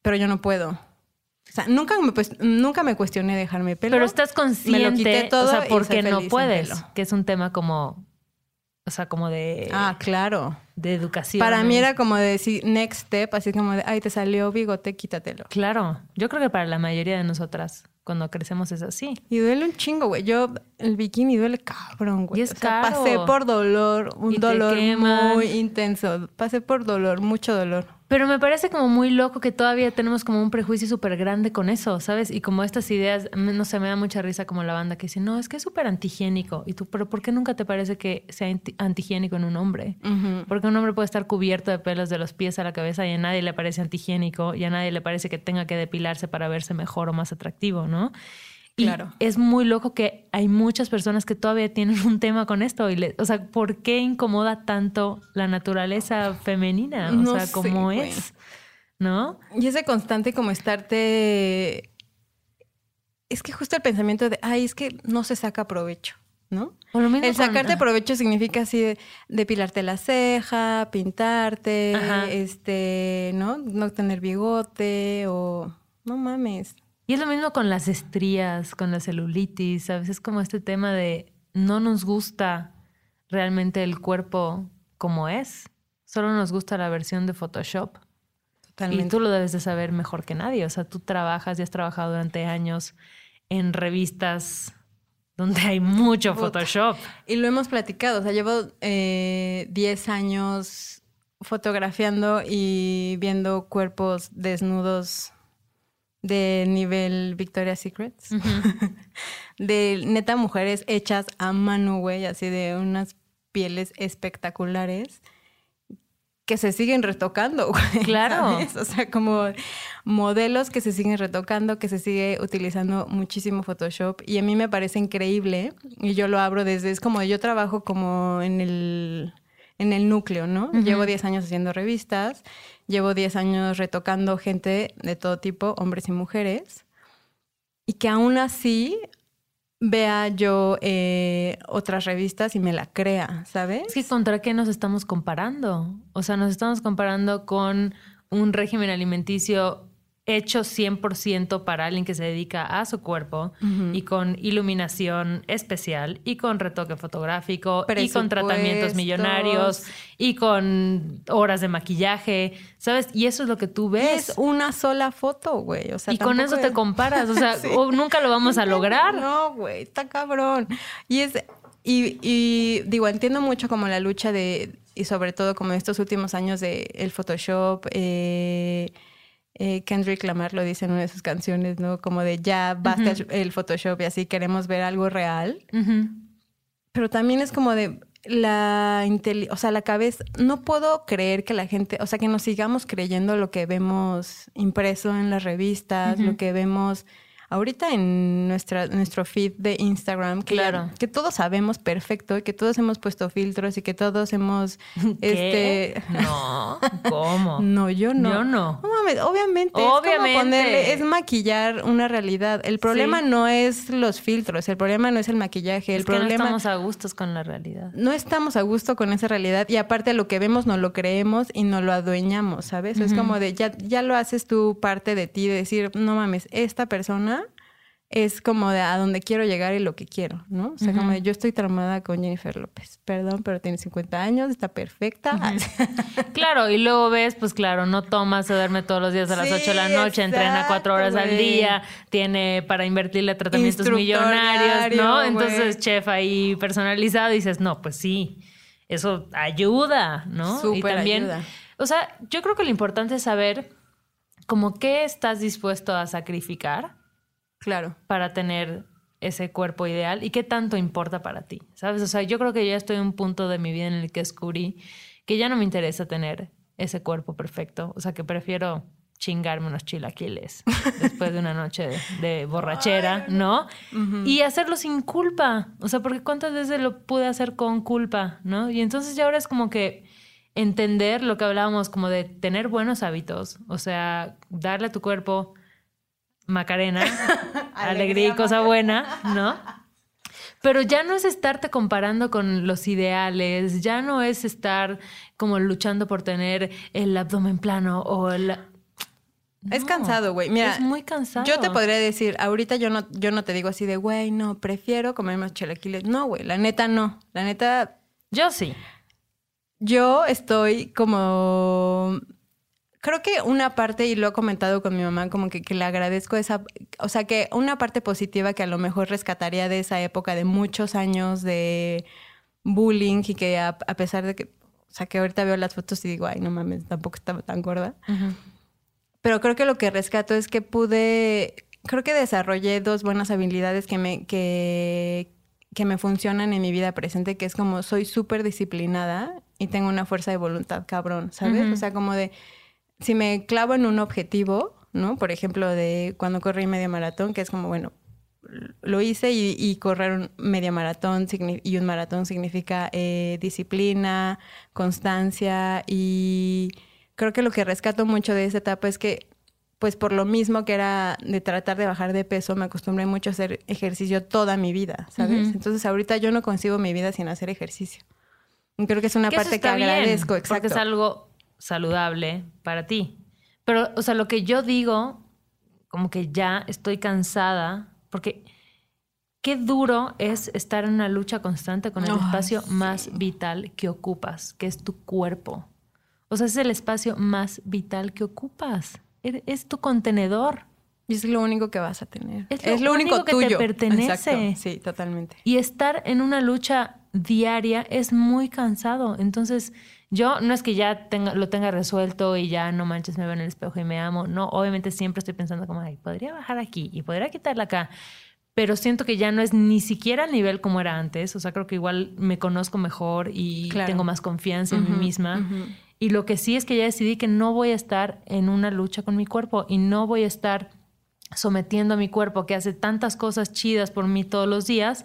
pero yo no puedo. O sea, nunca me, pues, nunca me cuestioné dejarme pelo. Pero estás consciente, me lo quité todo o sea, porque no puedes, que es un tema como o sea, como de... Ah, claro. De educación. Para mí era como de decir next step, así como de, ay, te salió bigote, quítatelo. Claro. Yo creo que para la mayoría de nosotras, cuando crecemos es así. Y duele un chingo, güey. Yo, el bikini duele cabrón, güey. Y es caro. pasé por dolor, un dolor muy intenso. Pasé por dolor, mucho dolor. Pero me parece como muy loco que todavía tenemos como un prejuicio súper grande con eso, ¿sabes? Y como estas ideas, no sé, me da mucha risa como la banda que dice, no, es que es súper antihigiénico. Y tú, pero ¿por qué nunca te parece que sea antihigiénico en un hombre? Porque un hombre puede estar cubierto de pelos de los pies a la cabeza y a nadie le parece antihigiénico y a nadie le parece que tenga que depilarse para verse mejor o más atractivo, ¿no? Claro. es muy loco que hay muchas personas que todavía tienen un tema con esto. Y o sea, ¿por qué incomoda tanto la naturaleza femenina? O sea, ¿cómo es? ¿No? Y ese constante como estarte... Es que justo el pensamiento de, ay, es que no se saca provecho. ¿no? el sacarte provecho significa así de depilarte la ceja, pintarte, este, ¿no? No tener bigote o no mames. Y es lo mismo con las estrías, con la celulitis, a veces como este tema de no nos gusta realmente el cuerpo como es, solo nos gusta la versión de Photoshop. Totalmente. Y tú lo debes de saber mejor que nadie, o sea, tú trabajas y has trabajado durante años en revistas donde hay mucho Photoshop. Y lo hemos platicado, o sea, llevo 10 eh, años fotografiando y viendo cuerpos desnudos de nivel Victoria's Secrets. de neta mujeres hechas a mano, güey, así de unas pieles espectaculares que se siguen retocando, güey. Claro. O sea, como modelos que se siguen retocando, que se sigue utilizando muchísimo Photoshop. Y a mí me parece increíble. Y yo lo abro desde, es como yo trabajo como en el, en el núcleo, ¿no? Llevo 10 años haciendo revistas Llevo 10 años retocando gente de todo tipo, hombres y mujeres, y que aún así vea yo eh, otras revistas y me la crea, ¿sabes? Es que contra qué nos estamos comparando. O sea, nos estamos comparando con un régimen alimenticio hecho 100% para alguien que se dedica a su cuerpo y con iluminación especial y con retoque fotográfico y con tratamientos millonarios y con horas de maquillaje, ¿sabes? Y eso es lo que tú ves. es una sola foto, güey. O sea, y con eso te comparas, o sea, nunca lo vamos a lograr. No, güey, está cabrón. Y es y, digo, entiendo mucho como la lucha de y sobre todo como estos últimos años de el Photoshop eh, eh, Kendrick Lamar lo dice en una de sus canciones, ¿no? Como de ya basta el Photoshop y así queremos ver algo real. Pero también es como de la o sea, la cabeza, no puedo creer que la gente, o sea, que nos sigamos creyendo lo que vemos impreso en las revistas, lo que vemos ahorita en nuestra, nuestro feed de Instagram, que, claro. que todos sabemos perfecto, que todos hemos puesto filtros y que todos hemos... Este... No, ¿cómo? no, yo no. Yo no. obviamente, obviamente. Es, maquillar una realidad. El problema no es los filtros, el problema no es el maquillaje, el problema... no estamos a gustos con la realidad. No estamos a gusto con esa realidad y aparte lo que vemos no lo creemos y no lo adueñamos, ¿sabes? Es como de ya, ya lo haces tú parte de ti, de decir, no mames, esta persona es como de a donde quiero llegar y lo que quiero, ¿no? O sea, como de yo estoy traumada con Jennifer López. Perdón, pero tiene 50 años, está perfecta. claro, y luego ves, pues claro, no toma, se duerme todos los días a las 8 de la noche, entrena cuatro horas al día, tiene para invertirle tratamientos millonarios, ¿no? Entonces, chef ahí personalizado, dices, no, pues sí, eso ayuda, ¿no? Súper y también, ayuda. O sea, yo creo que lo importante es saber como qué estás dispuesto a sacrificar Claro. Para tener ese cuerpo ideal y qué tanto importa para ti, ¿sabes? O sea, yo creo que ya estoy en un punto de mi vida en el que descubrí que ya no me interesa tener ese cuerpo perfecto, o sea, que prefiero chingarme unos chilaquiles después de una noche de, borrachera, ¿no? Y hacerlo sin culpa, o sea, porque cuántas veces lo pude hacer con culpa, ¿no? Y entonces ya ahora es como que entender lo que hablábamos como de tener buenos hábitos, o sea, darle a tu cuerpo Macarena, alegría y cosa buena, ¿no? Pero ya no es estarte comparando con los ideales, ya no es estar como luchando por tener el abdomen plano o el... es cansado, güey. Mira, es muy cansado. Yo te podría decir, ahorita yo no, yo no te digo así de, güey, no, prefiero comer más chilaquiles. No, güey, la neta no. La neta... Yo sí. Yo estoy como creo que una parte, y lo he comentado con mi mamá, como que, le agradezco esa, o sea, que una parte positiva que a lo mejor rescataría de esa época de muchos años de bullying y que a, pesar de que, o sea, que ahorita veo las fotos y digo, ay, no mames, tampoco estaba tan gorda. Pero creo que lo que rescato es que pude, creo que desarrollé dos buenas habilidades que me, que, que me funcionan en mi vida presente, que es como soy súper disciplinada y tengo una fuerza de voluntad cabrón, ¿sabes? O sea, como de si me clavo en un objetivo, ¿no? Por ejemplo, de cuando corrí medio maratón, que es como, bueno, lo hice y, correr un medio maratón y un maratón significa eh, disciplina, constancia y creo que lo que rescato mucho de esa etapa es que pues por lo mismo que era de tratar de bajar de peso, me acostumbré mucho a hacer ejercicio toda mi vida, ¿sabes? Entonces ahorita yo no consigo mi vida sin hacer ejercicio. Y creo que es una parte que agradezco, exacto. Porque es algo saludable para ti. Pero, o sea, lo que yo digo, como que ya estoy cansada, porque qué duro es estar en una lucha constante con el espacio más vital que ocupas, que es tu cuerpo. O sea, es el espacio más vital que ocupas. Es tu contenedor. Y es lo único que vas a tener. Es lo, único, que te pertenece. Sí, totalmente. Y estar en una lucha diaria es muy cansado. Entonces, yo no es que ya tenga, lo tenga resuelto y ya no manches, me veo en el espejo y me amo. No, obviamente siempre estoy pensando como, ay, podría bajar aquí y podría quitarla acá. Pero siento que ya no es ni siquiera el nivel como era antes. O sea, creo que igual me conozco mejor y tengo más confianza en mí misma. Y lo que sí es que ya decidí que no voy a estar en una lucha con mi cuerpo y no voy a estar sometiendo a mi cuerpo que hace tantas cosas chidas por mí todos los días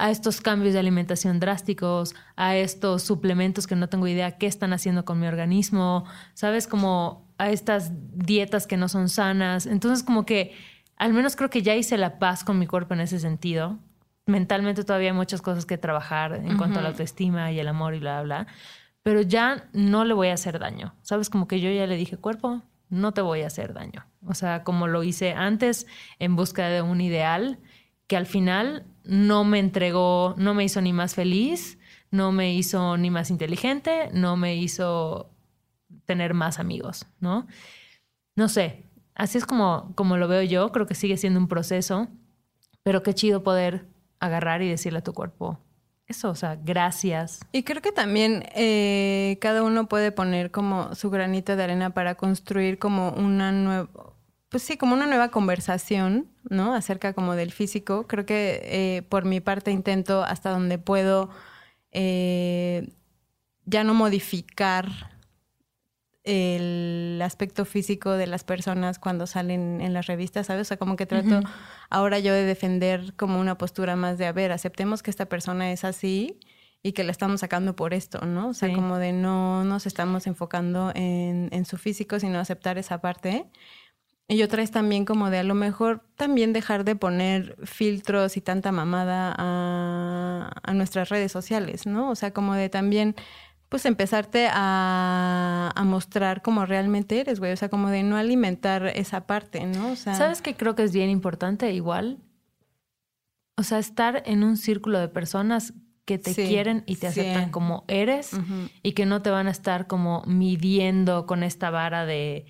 a estos cambios de alimentación drásticos, a estos suplementos que no tengo idea qué están haciendo con mi organismo, ¿sabes? Como a estas dietas que no son sanas. Entonces como que al menos creo que ya hice la paz con mi cuerpo en ese sentido, mentalmente todavía hay muchas cosas que trabajar en cuanto a la autoestima y el amor y bla, bla, pero ya no le voy a hacer daño. ¿Sabes? Como que yo ya le dije, cuerpo, no te voy a hacer daño. O sea, como lo hice antes en busca de un ideal que al final no me entregó, no me hizo ni más feliz, no me hizo ni más inteligente, no me hizo tener más amigos, ¿no? No sé, así es como, como lo veo yo, creo que sigue siendo un proceso, pero qué chido poder agarrar y decirle a tu cuerpo, eso, o sea, gracias. Y creo que también eh, cada uno puede poner como su granito de arena para construir como una nueva, pues sí, como una nueva conversación, ¿no? Acerca como del físico. Creo que eh, por mi parte intento hasta donde puedo eh, ya no modificar el aspecto físico de las personas cuando salen en las revistas, ¿sabes? O sea, como que trato ahora yo de defender como una postura más de, a ver, aceptemos que esta persona es así y que la estamos sacando por esto, ¿no? O sea, como de no nos estamos enfocando en, en, su físico, sino aceptar esa parte. Y otra es también como de a lo mejor también dejar de poner filtros y tanta mamada a, a nuestras redes sociales, ¿no? O sea, como de también pues empezarte a, mostrar cómo realmente eres, güey. O sea, como de no alimentar esa parte, ¿no? O sea, ¿Sabes qué creo que es bien importante igual? O sea, estar en un círculo de personas que te quieren y te aceptan como eres y que no te van a estar como midiendo con esta vara de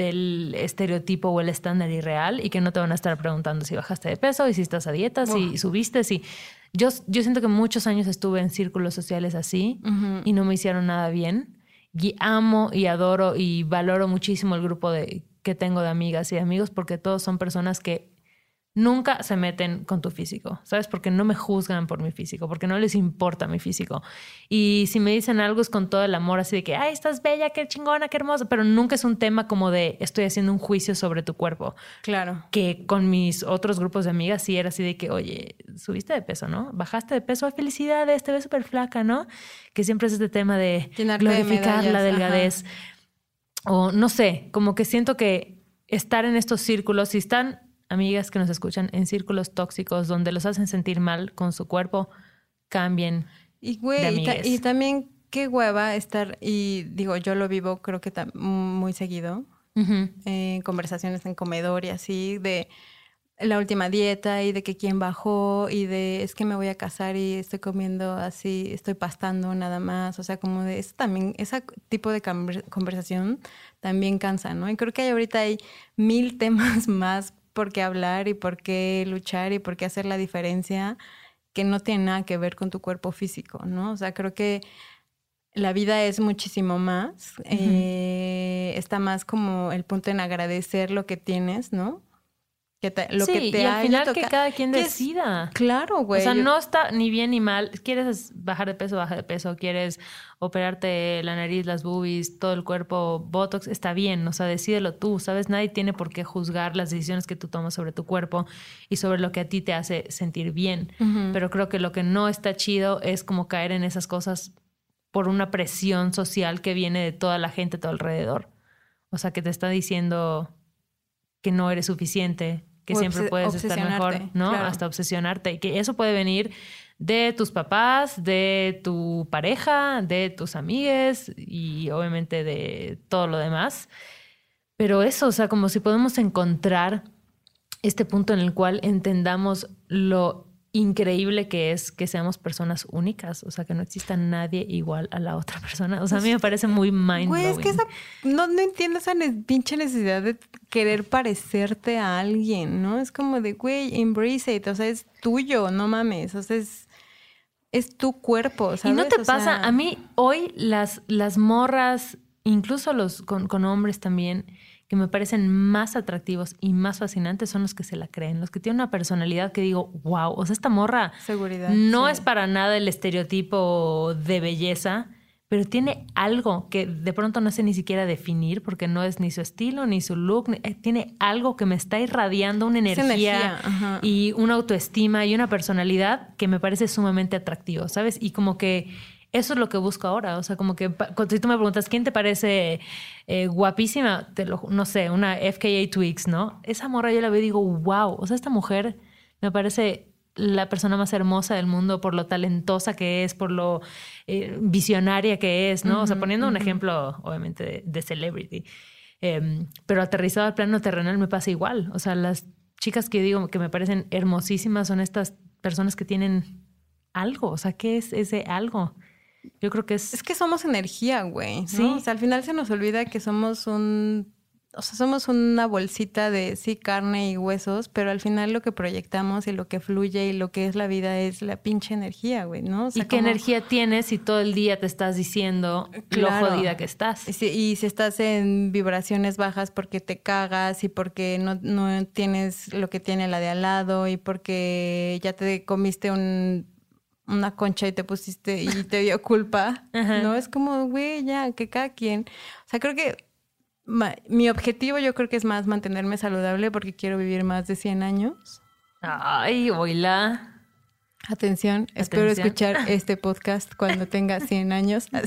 del estereotipo o el estándar irreal y que no te van a estar preguntando si bajaste de peso y si estás a dieta, si subiste, si yo, yo siento que muchos años estuve en círculos sociales así y no me hicieron nada bien. Y amo y adoro y valoro muchísimo el grupo de, que tengo de amigas y amigos porque todos son personas que nunca se meten con tu físico, ¿sabes? Porque no me juzgan por mi físico, porque no les importa mi físico. Y si me dicen algo es con todo el amor, así de que, ay, estás bella, qué chingona, qué hermosa, pero nunca es un tema como de estoy haciendo un juicio sobre tu cuerpo. Claro. Que con mis otros grupos de amigas sí era así de que, oye, subiste de peso, ¿no? Bajaste de peso, felicidades, te ves súper flaca, ¿no? Que siempre es este tema de glorificar la delgadez. O no sé, como que siento que estar en estos círculos, si están amigas que nos escuchan en círculos tóxicos donde los hacen sentir mal con su cuerpo, cambien. Y güey, y, también qué hueva estar, y digo, yo lo vivo creo que muy seguido, en conversaciones en comedor y así, de la última dieta y de que quién bajó y de es que me voy a casar y estoy comiendo así, estoy pastando nada más, o sea, como de eso también, ese tipo de conversación también cansa, ¿no? Y creo que ahorita hay mil temas más por qué hablar y por qué luchar y por qué hacer la diferencia que no tiene nada que ver con tu cuerpo físico, ¿no? O sea, creo que la vida es muchísimo más. Eh, está más como el punto en agradecer lo que tienes, ¿no? Que lo que te y al final que cada quien decida. claro, güey. O sea, no está ni bien ni mal. ¿Quieres bajar de peso? Baja de peso. ¿Quieres operarte la nariz, las boobies, todo el cuerpo, botox? Está bien. O sea, decídelo tú, ¿sabes? Nadie tiene por qué juzgar las decisiones que tú tomas sobre tu cuerpo y sobre lo que a ti te hace sentir bien. Pero creo que lo que no está chido es como caer en esas cosas por una presión social que viene de toda la gente a tu alrededor. O sea, que te está diciendo que no eres suficiente, que siempre puedes estar mejor, ¿no? Hasta obsesionarte. Y que eso puede venir de tus papás, de tu pareja, de tus amigues y obviamente de todo lo demás. Pero eso, o sea, como si podemos encontrar este punto en el cual entendamos lo increíble que es que seamos personas únicas, o sea, que no exista nadie igual a la otra persona. O sea, a mí me parece muy mind Güey, es que no, no entiendo esa pinche necesidad de querer parecerte a alguien, ¿no? Es como de, güey, embrace it, o sea, es tuyo, no mames, o sea, es, es tu cuerpo, ¿sabes? Y no te pasa, a mí hoy las, las morras, incluso los con, con hombres también, que me parecen más atractivos y más fascinantes son los que se la creen, los que tienen una personalidad que digo, wow, o sea, esta morra Seguridad, no es para nada el estereotipo de belleza, pero tiene algo que de pronto no sé ni siquiera definir porque no es ni su estilo ni su look, eh, tiene algo que me está irradiando una energía, y una autoestima y una personalidad que me parece sumamente atractivo, ¿sabes? Y como que eso es lo que busco ahora. O sea, como que si tú me preguntas, ¿quién te parece eh, guapísima? Te lo, no sé, una FKA Twix, ¿no? Esa morra yo la veo y digo, wow. O sea, esta mujer me parece la persona más hermosa del mundo, por lo talentosa que es, por lo eh, visionaria que es, ¿no? o sea, poniendo un ejemplo, obviamente, de, celebrity. Em, pero aterrizado al plano terrenal me pasa igual. O sea, las chicas que digo que me parecen hermosísimas son estas personas que tienen algo. O sea, ¿qué es ese algo? Yo creo que es... Es que somos energía, güey. Sí. O sea, al final se nos olvida que somos un o sea, somos una bolsita de sí, carne y huesos, pero al final lo que proyectamos y lo que fluye y lo que es la vida es la pinche energía, güey, ¿no? ¿Y qué energía tienes si todo el día te estás diciendo lo jodida que estás? Y si, y si, estás en vibraciones bajas porque te cagas y porque no, no tienes lo que tiene la de al lado y porque ya te comiste un una concha y te pusiste y te dio culpa, ¿no? Es como, güey, ya, que cada quien. O sea, creo que mi objetivo yo creo que es más mantenerme saludable porque quiero vivir más de 100 años. Ay, oíla. Atención, espero escuchar este podcast cuando tenga 100 años.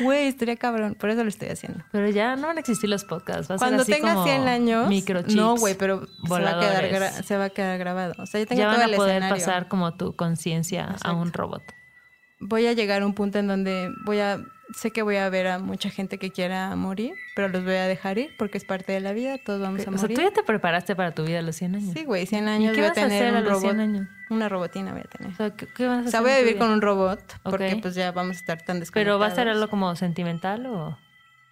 Güey, estaría cabrón, por eso lo estoy haciendo. Pero ya no van a existir los podcasts. cuando tenga 100 años. No, güey, pero se va, a quedar se va, a quedar grabado. O sea, ya, tengo ya van a poder pasar como tu conciencia a un robot. Voy a llegar a un punto en donde voy a sé que voy a ver a mucha gente que quiera morir, pero los voy a dejar ir porque es parte de la vida, todos vamos a morir. O sea, tú ya te preparaste para tu vida a los 100 años. Sí, güey, 100 años voy a tener un robot. Una robotina voy a tener. O sea, ¿qué, vas a hacer? O sea, voy a vivir con un robot porque pues ya vamos a estar tan desconectados. ¿Pero va a ser algo como sentimental o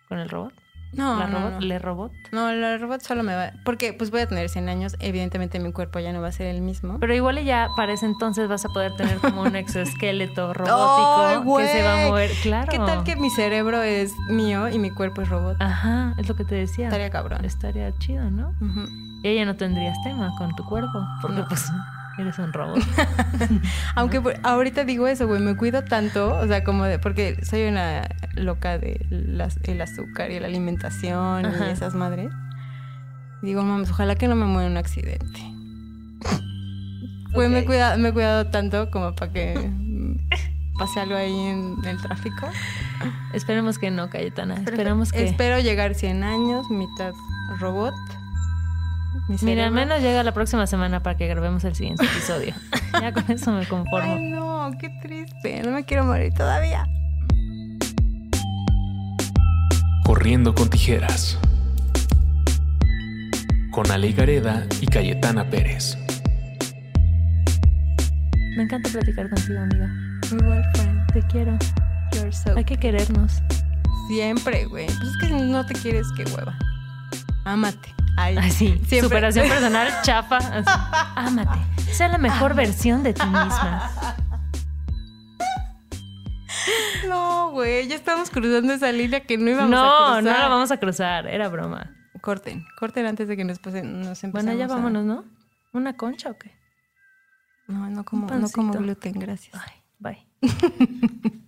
con el robot? No, ¿La no, robot? ¿Le robot? No, la robot solo me va... Porque pues voy a tener 100 años, evidentemente mi cuerpo ya no va a ser el mismo. Pero igual ya para ese entonces vas a poder tener como un exoesqueleto robótico que se va a mover. Claro. ¿Qué tal que mi cerebro es mío y mi cuerpo es robot? Ajá, es lo que te decía. Estaría cabrón. Estaría chido, ¿no? Y ella no tendrías tema con tu cuerpo, porque pues Eres un robot. Aunque ahorita digo eso, güey, me cuido tanto, o sea, como de, porque soy una loca de el azúcar y la alimentación y esas madres. Digo, mames, ojalá que no me muera en un accidente. Güey, me, he cuidado, me he cuidado tanto como para que pase algo ahí en el tráfico. Esperemos que no, Cayetana. Esperemos que... Espero llegar 100 años, mitad robot Mira, al menos llega la próxima semana para que grabemos el siguiente episodio. ya con eso me conformo. Ay, no, qué triste. No me quiero morir todavía. Corriendo con tijeras. Con Ale Gareda y Cayetana Pérez. Me encanta platicar contigo, amiga. Igual, friend. Te quiero. Hay que querernos. Siempre, güey. Pues es que no te quieres, qué hueva. Ámate. Ay, sí. Superación personal, chafa. Ámate. Sea la mejor versión de ti misma. No, güey, ya estamos cruzando esa línea que no íbamos a cruzar. No, no la vamos a cruzar, era broma. Corten, corten antes de que nos, pasen, nos Bueno, ya vámonos, ¿no? ¿Una concha o qué? No, no como, no como gluten, gracias. Ay, bye.